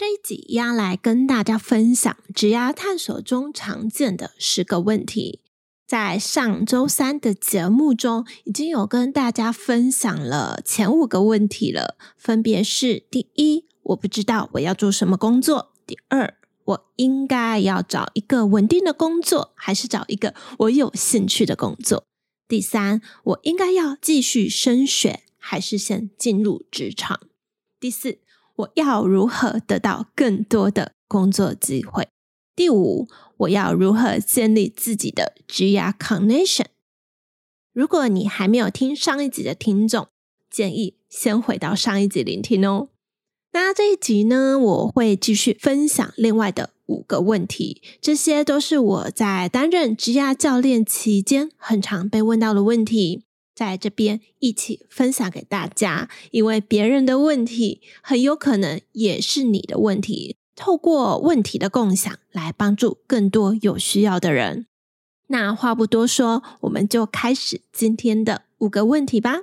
这一集要来跟大家分享职涯探索中常见的十个问题。在上周三的节目中，已经有跟大家分享了前五个问题了，分别是：第一，我不知道我要做什么工作；第二，我应该要找一个稳定的工作，还是找一个我有兴趣的工作；第三，我应该要继续升学，还是先进入职场；第四，我要如何得到更多的工作机会？第五，我要如何建立自己的职业 connection？如果你还没有听上一集的听众，建议先回到上一集聆听哦。那这一集呢，我会继续分享另外的五个问题，这些都是我在担任职业教练期间很常被问到的问题。在这边一起分享给大家，因为别人的问题很有可能也是你的问题。透过问题的共享，来帮助更多有需要的人。那话不多说，我们就开始今天的五个问题吧。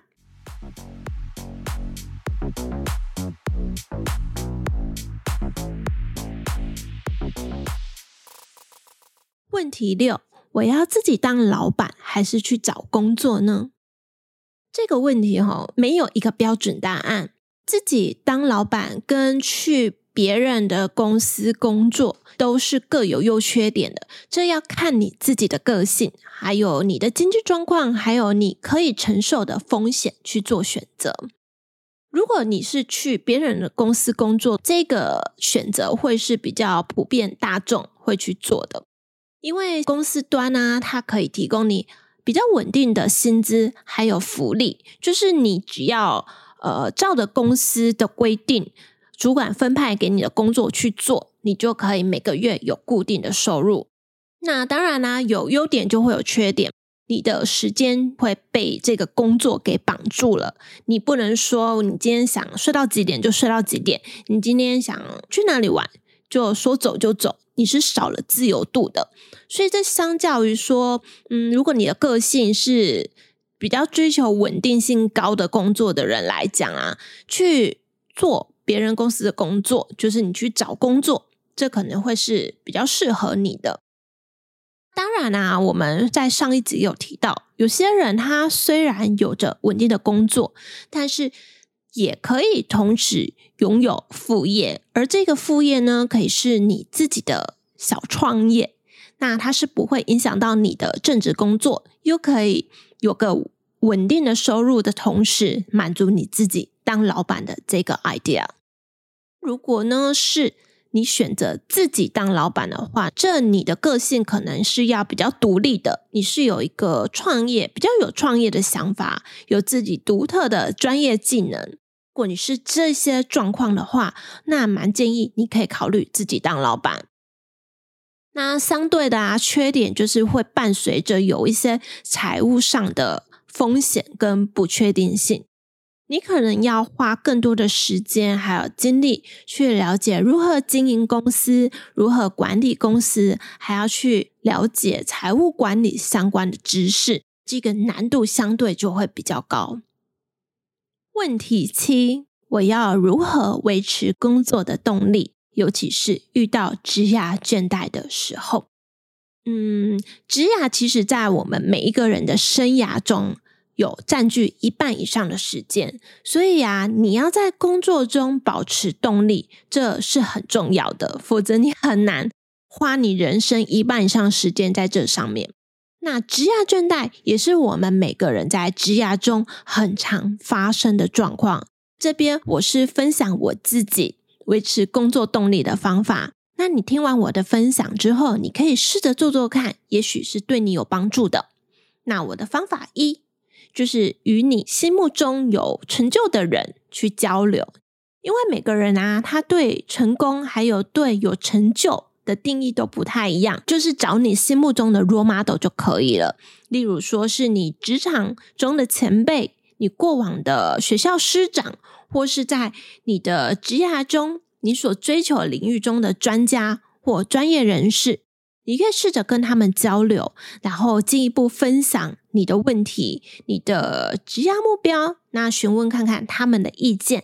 问题六：我要自己当老板，还是去找工作呢？这个问题哈，没有一个标准答案。自己当老板跟去别人的公司工作都是各有优缺点的，这要看你自己的个性，还有你的经济状况，还有你可以承受的风险去做选择。如果你是去别人的公司工作，这个选择会是比较普遍大众会去做的，因为公司端呢，它可以提供你。比较稳定的薪资还有福利，就是你只要呃照着公司的规定，主管分派给你的工作去做，你就可以每个月有固定的收入。那当然啦，有优点就会有缺点，你的时间会被这个工作给绑住了。你不能说你今天想睡到几点就睡到几点，你今天想去哪里玩就说走就走。你是少了自由度的，所以这相较于说，嗯，如果你的个性是比较追求稳定性高的工作的人来讲啊，去做别人公司的工作，就是你去找工作，这可能会是比较适合你的。当然啊，我们在上一集有提到，有些人他虽然有着稳定的工作，但是也可以同时拥有副业，而这个副业呢，可以是你自己的小创业。那它是不会影响到你的正职工作，又可以有个稳定的收入的同时，满足你自己当老板的这个 idea。如果呢，是你选择自己当老板的话，这你的个性可能是要比较独立的，你是有一个创业，比较有创业的想法，有自己独特的专业技能。如果你是这些状况的话，那蛮建议你可以考虑自己当老板。那相对的啊，缺点就是会伴随着有一些财务上的风险跟不确定性。你可能要花更多的时间还有精力去了解如何经营公司，如何管理公司，还要去了解财务管理相关的知识，这个难度相对就会比较高。问题七：我要如何维持工作的动力？尤其是遇到职涯倦怠的时候。嗯，职涯其实在我们每一个人的生涯中有占据一半以上的时间，所以啊，你要在工作中保持动力，这是很重要的，否则你很难花你人生一半以上时间在这上面。那职涯倦怠也是我们每个人在职涯中很常发生的状况。这边我是分享我自己维持工作动力的方法。那你听完我的分享之后，你可以试着做做看，也许是对你有帮助的。那我的方法一就是与你心目中有成就的人去交流，因为每个人啊，他对成功还有对有成就的定义都不太一样，就是找你心目中的 role model 就可以了。例如说是你职场中的前辈，你过往的学校师长，或是在你的职涯中你所追求领域中的专家或专业人士。你可以试着跟他们交流，然后进一步分享你的问题、你的职业目标，那询问看看他们的意见，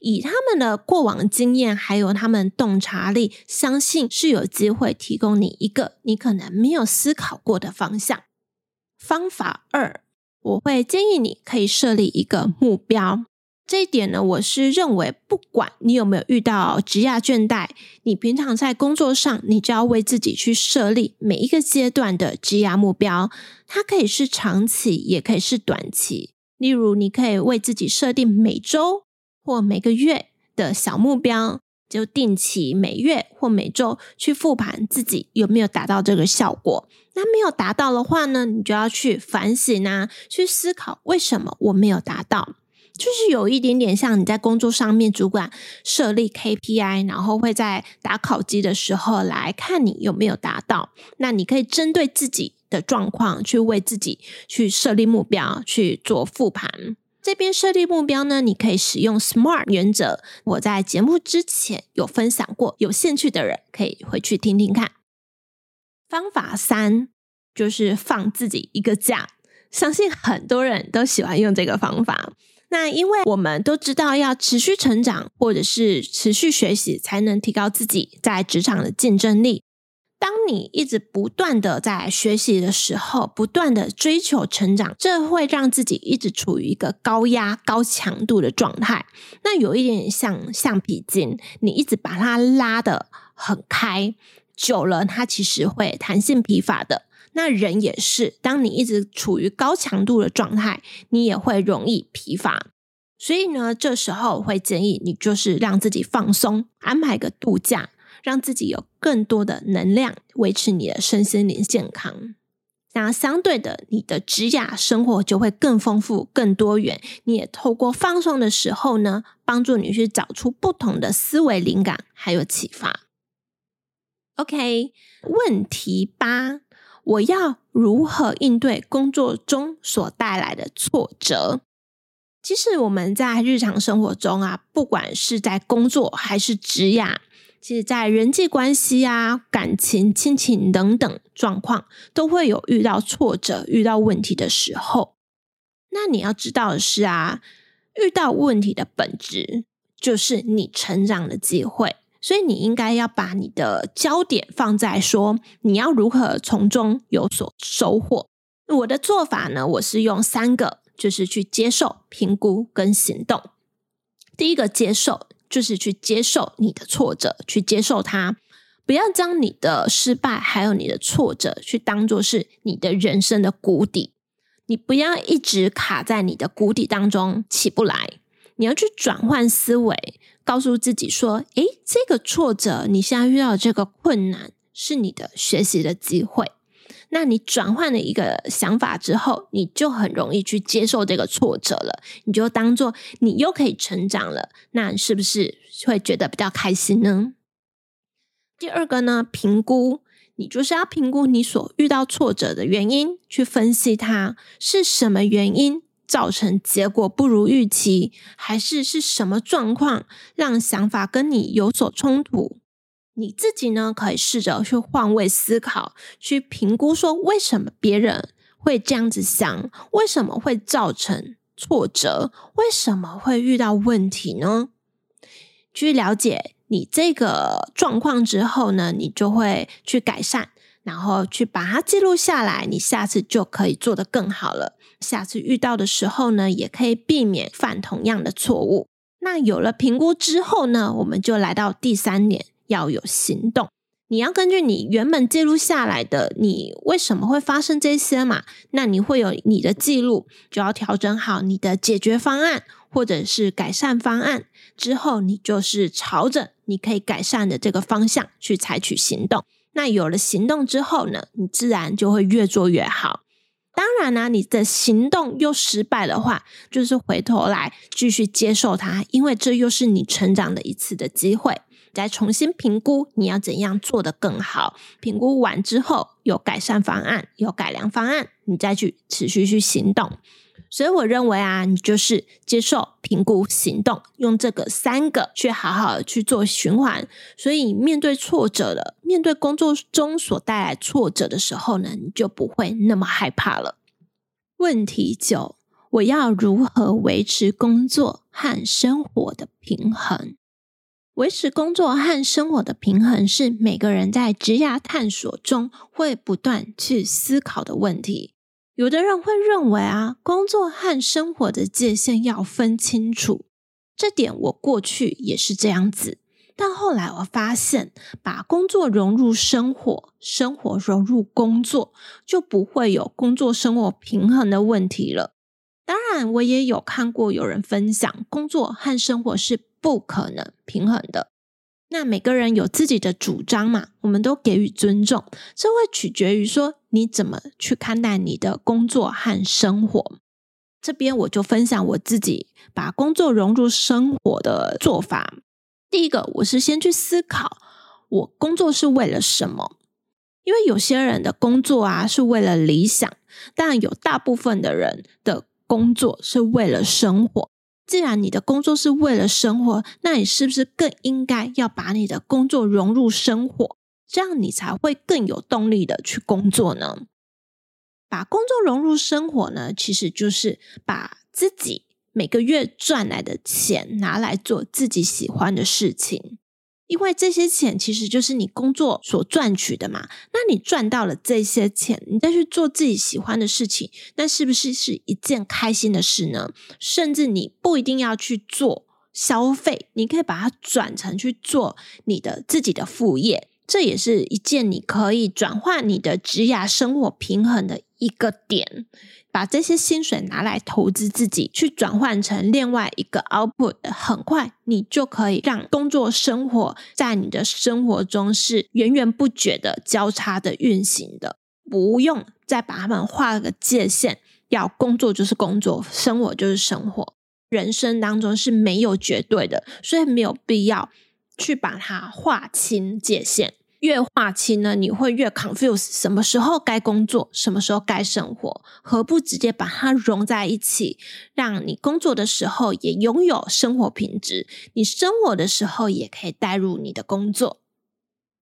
以他们的过往经验还有他们洞察力，相信是有机会提供你一个你可能没有思考过的方向。方法二，我会建议你可以设立一个目标。这一点呢，我是认为，不管你有没有遇到职业倦怠，你平常在工作上，你就要为自己去设立每一个阶段的职业目标。它可以是长期，也可以是短期。例如，你可以为自己设定每周或每个月的小目标，就定期每月或每周去复盘自己有没有达到这个效果。那没有达到的话呢，你就要去反省啊，去思考为什么我没有达到。就是有一点点像你在工作上面，主管设立 KPI，然后会在打考绩的时候来看你有没有达到。那你可以针对自己的状况去为自己去设立目标，去做复盘。这边设立目标呢，你可以使用 SMART 原则。我在节目之前有分享过，有兴趣的人可以回去听听看。方法三就是放自己一个假，相信很多人都喜欢用这个方法。那因为我们都知道，要持续成长或者是持续学习，才能提高自己在职场的竞争力。当你一直不断的在学习的时候，不断的追求成长，这会让自己一直处于一个高压、高强度的状态。那有一点像橡皮筋，你一直把它拉得很开，久了它其实会弹性疲乏的。那人也是，当你一直处于高强度的状态，你也会容易疲乏。所以呢，这时候会建议你就是让自己放松，安排个度假，让自己有更多的能量，维持你的身心灵健康。那相对的，你的职涯生活就会更丰富、更多元。你也透过放松的时候呢，帮助你去找出不同的思维灵感，还有启发。OK，问题八。我要如何应对工作中所带来的挫折？其实我们在日常生活中啊，不管是在工作还是职业，其实在人际关系啊、感情、亲情等等状况，都会有遇到挫折、遇到问题的时候。那你要知道的是啊，遇到问题的本质就是你成长的机会。所以你应该要把你的焦点放在说，你要如何从中有所收获。我的做法呢，我是用三个，就是去接受、评估跟行动。第一个接受，就是去接受你的挫折，去接受它，不要将你的失败还有你的挫折去当做是你的人生的谷底。你不要一直卡在你的谷底当中起不来，你要去转换思维。告诉自己说：“诶，这个挫折，你现在遇到这个困难，是你的学习的机会。那你转换了一个想法之后，你就很容易去接受这个挫折了。你就当做你又可以成长了，那是不是会觉得比较开心呢？第二个呢，评估，你就是要评估你所遇到挫折的原因，去分析它是什么原因。”造成结果不如预期，还是是什么状况让想法跟你有所冲突？你自己呢，可以试着去换位思考，去评估说为什么别人会这样子想，为什么会造成挫折，为什么会遇到问题呢？去了解你这个状况之后呢，你就会去改善。然后去把它记录下来，你下次就可以做得更好了。下次遇到的时候呢，也可以避免犯同样的错误。那有了评估之后呢，我们就来到第三点，要有行动。你要根据你原本记录下来的，你为什么会发生这些嘛？那你会有你的记录，就要调整好你的解决方案或者是改善方案。之后，你就是朝着你可以改善的这个方向去采取行动。那有了行动之后呢，你自然就会越做越好。当然呢，你的行动又失败的话，就是回头来继续接受它，因为这又是你成长的一次的机会。再重新评估你要怎样做得更好。评估完之后有改善方案、有改良方案，你再去持续去行动。所以我认为啊，你就是接受、评估、行动，用这个三个去好好的去做循环。所以面对挫折了，面对工作中所带来挫折的时候呢，你就不会那么害怕了。问题九：我要如何维持工作和生活的平衡？维持工作和生活的平衡是每个人在职涯探索中会不断去思考的问题。有的人会认为啊，工作和生活的界限要分清楚，这点我过去也是这样子。但后来我发现，把工作融入生活，生活融入工作，就不会有工作生活平衡的问题了。当然，我也有看过有人分享，工作和生活是不可能平衡的。那每个人有自己的主张嘛，我们都给予尊重。这会取决于说你怎么去看待你的工作和生活。这边我就分享我自己把工作融入生活的做法。第一个，我是先去思考我工作是为了什么，因为有些人的工作啊是为了理想，但有大部分的人的工作是为了生活。既然你的工作是为了生活，那你是不是更应该要把你的工作融入生活？这样你才会更有动力的去工作呢？把工作融入生活呢，其实就是把自己每个月赚来的钱拿来做自己喜欢的事情。因为这些钱其实就是你工作所赚取的嘛，那你赚到了这些钱，你再去做自己喜欢的事情，那是不是是一件开心的事呢？甚至你不一定要去做消费，你可以把它转成去做你的自己的副业，这也是一件你可以转换你的职涯生活平衡的一个点。把这些薪水拿来投资自己，去转换成另外一个 output，很快你就可以让工作生活在你的生活中是源源不绝的交叉的运行的，不用再把它们画个界限，要工作就是工作，生活就是生活，人生当中是没有绝对的，所以没有必要去把它划清界限。越划清呢，你会越 confuse，什么时候该工作，什么时候该生活，何不直接把它融在一起，让你工作的时候也拥有生活品质，你生活的时候也可以带入你的工作。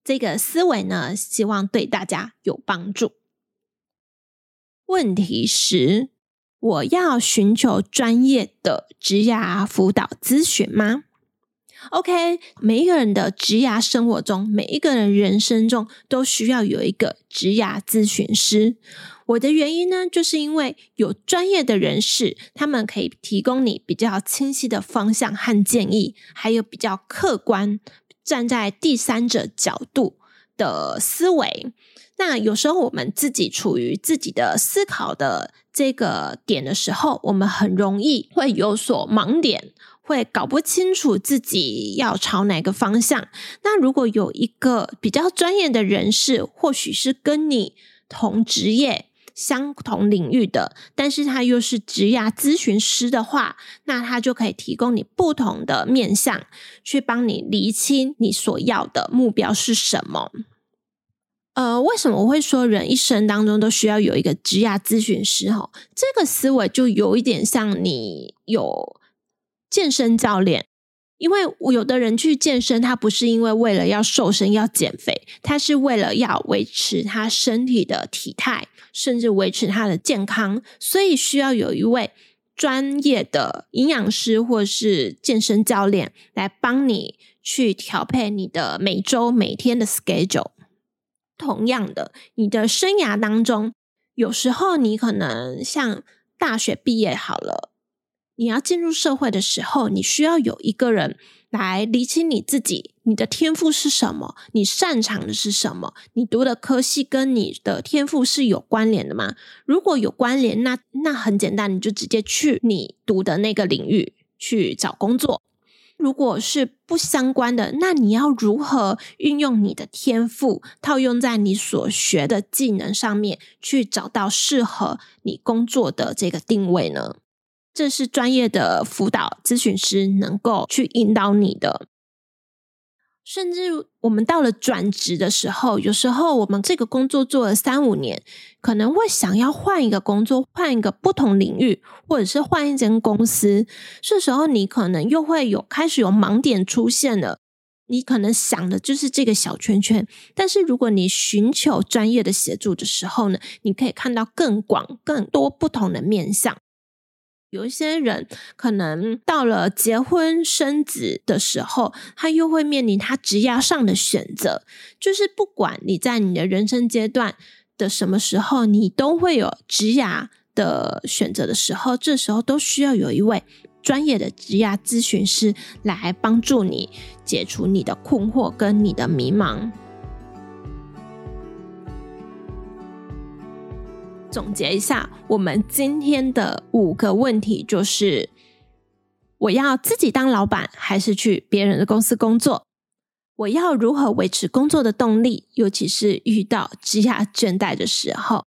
这个思维呢，希望对大家有帮助。问题十：我要寻求专业的职涯辅导咨询吗？OK，每一个人的职涯生活中，每一个人人生中都需要有一个职涯咨询师。我的原因呢，就是因为有专业的人士，他们可以提供你比较清晰的方向和建议，还有比较客观站在第三者角度的思维。那有时候我们自己处于自己的思考的这个点的时候，我们很容易会有所盲点。会搞不清楚自己要朝哪个方向。那如果有一个比较专业的人士，或许是跟你同职业、相同领域的，但是他又是职涯咨询师的话，那他就可以提供你不同的面向，去帮你厘清你所要的目标是什么。呃，为什么我会说人一生当中都需要有一个职涯咨询师？哈，这个思维就有一点像你有。健身教练，因为有的人去健身，他不是因为为了要瘦身要减肥，他是为了要维持他身体的体态，甚至维持他的健康，所以需要有一位专业的营养师或是健身教练来帮你去调配你的每周每天的 schedule。同样的，你的生涯当中，有时候你可能像大学毕业好了。你要进入社会的时候，你需要有一个人来理清你自己，你的天赋是什么，你擅长的是什么，你读的科系跟你的天赋是有关联的吗？如果有关联，那那很简单，你就直接去你读的那个领域去找工作。如果是不相关的，那你要如何运用你的天赋，套用在你所学的技能上面，去找到适合你工作的这个定位呢？这是专业的辅导咨询师能够去引导你的。甚至我们到了转职的时候，有时候我们这个工作做了三五年，可能会想要换一个工作，换一个不同领域，或者是换一间公司。这时候你可能又会有开始有盲点出现了。你可能想的就是这个小圈圈，但是如果你寻求专业的协助的时候呢，你可以看到更广、更多不同的面向。有一些人可能到了结婚生子的时候，他又会面临他职业上的选择。就是不管你在你的人生阶段的什么时候，你都会有职业的选择的时候，这时候都需要有一位专业的职业咨询师来帮助你解除你的困惑跟你的迷茫。总结一下，我们今天的五个问题就是：我要自己当老板，还是去别人的公司工作？我要如何维持工作的动力，尤其是遇到职业倦怠的时候？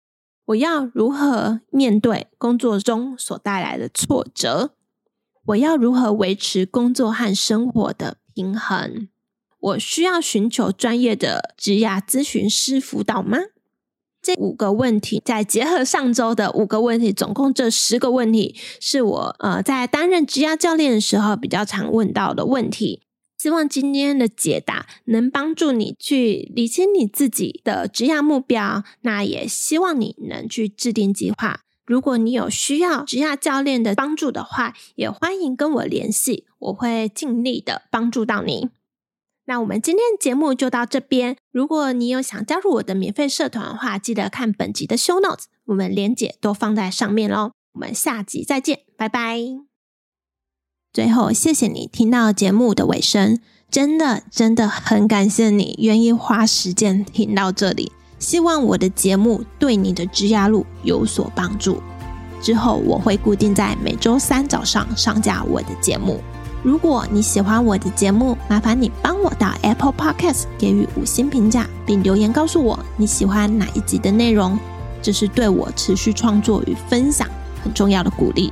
我要如何面对工作中所带来的挫折？我要如何维持工作和生活的平衡？我需要寻求专业的职业咨询师辅导吗？这五个问题，再结合上周的五个问题，总共这十个问题，是我呃在担任职业教练的时候比较常问到的问题。希望今天的解答能帮助你去理清你自己的职业目标。那也希望你能去制定计划。如果你有需要职业教练的帮助的话，也欢迎跟我联系，我会尽力的帮助到你。那我们今天的节目就到这边。如果你有想加入我的免费社团的话，记得看本集的 show notes，我们连结都放在上面喽。我们下集再见，拜拜。最后，谢谢你听到节目的尾声，真的真的很感谢你愿意花时间听到这里。希望我的节目对你的职涯路有所帮助。之后我会固定在每周三早上上架我的节目。如果你喜欢我的节目，麻烦你帮我到 Apple Podcast 给予五星评价，并留言告诉我你喜欢哪一集的内容，这是对我持续创作与分享很重要的鼓励。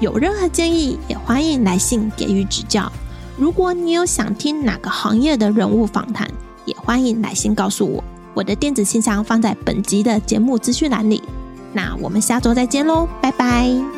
有任何建议，也欢迎来信给予指教。如果你有想听哪个行业的人物访谈，也欢迎来信告诉我。我的电子信箱放在本集的节目资讯栏里。那我们下周再见喽，拜拜。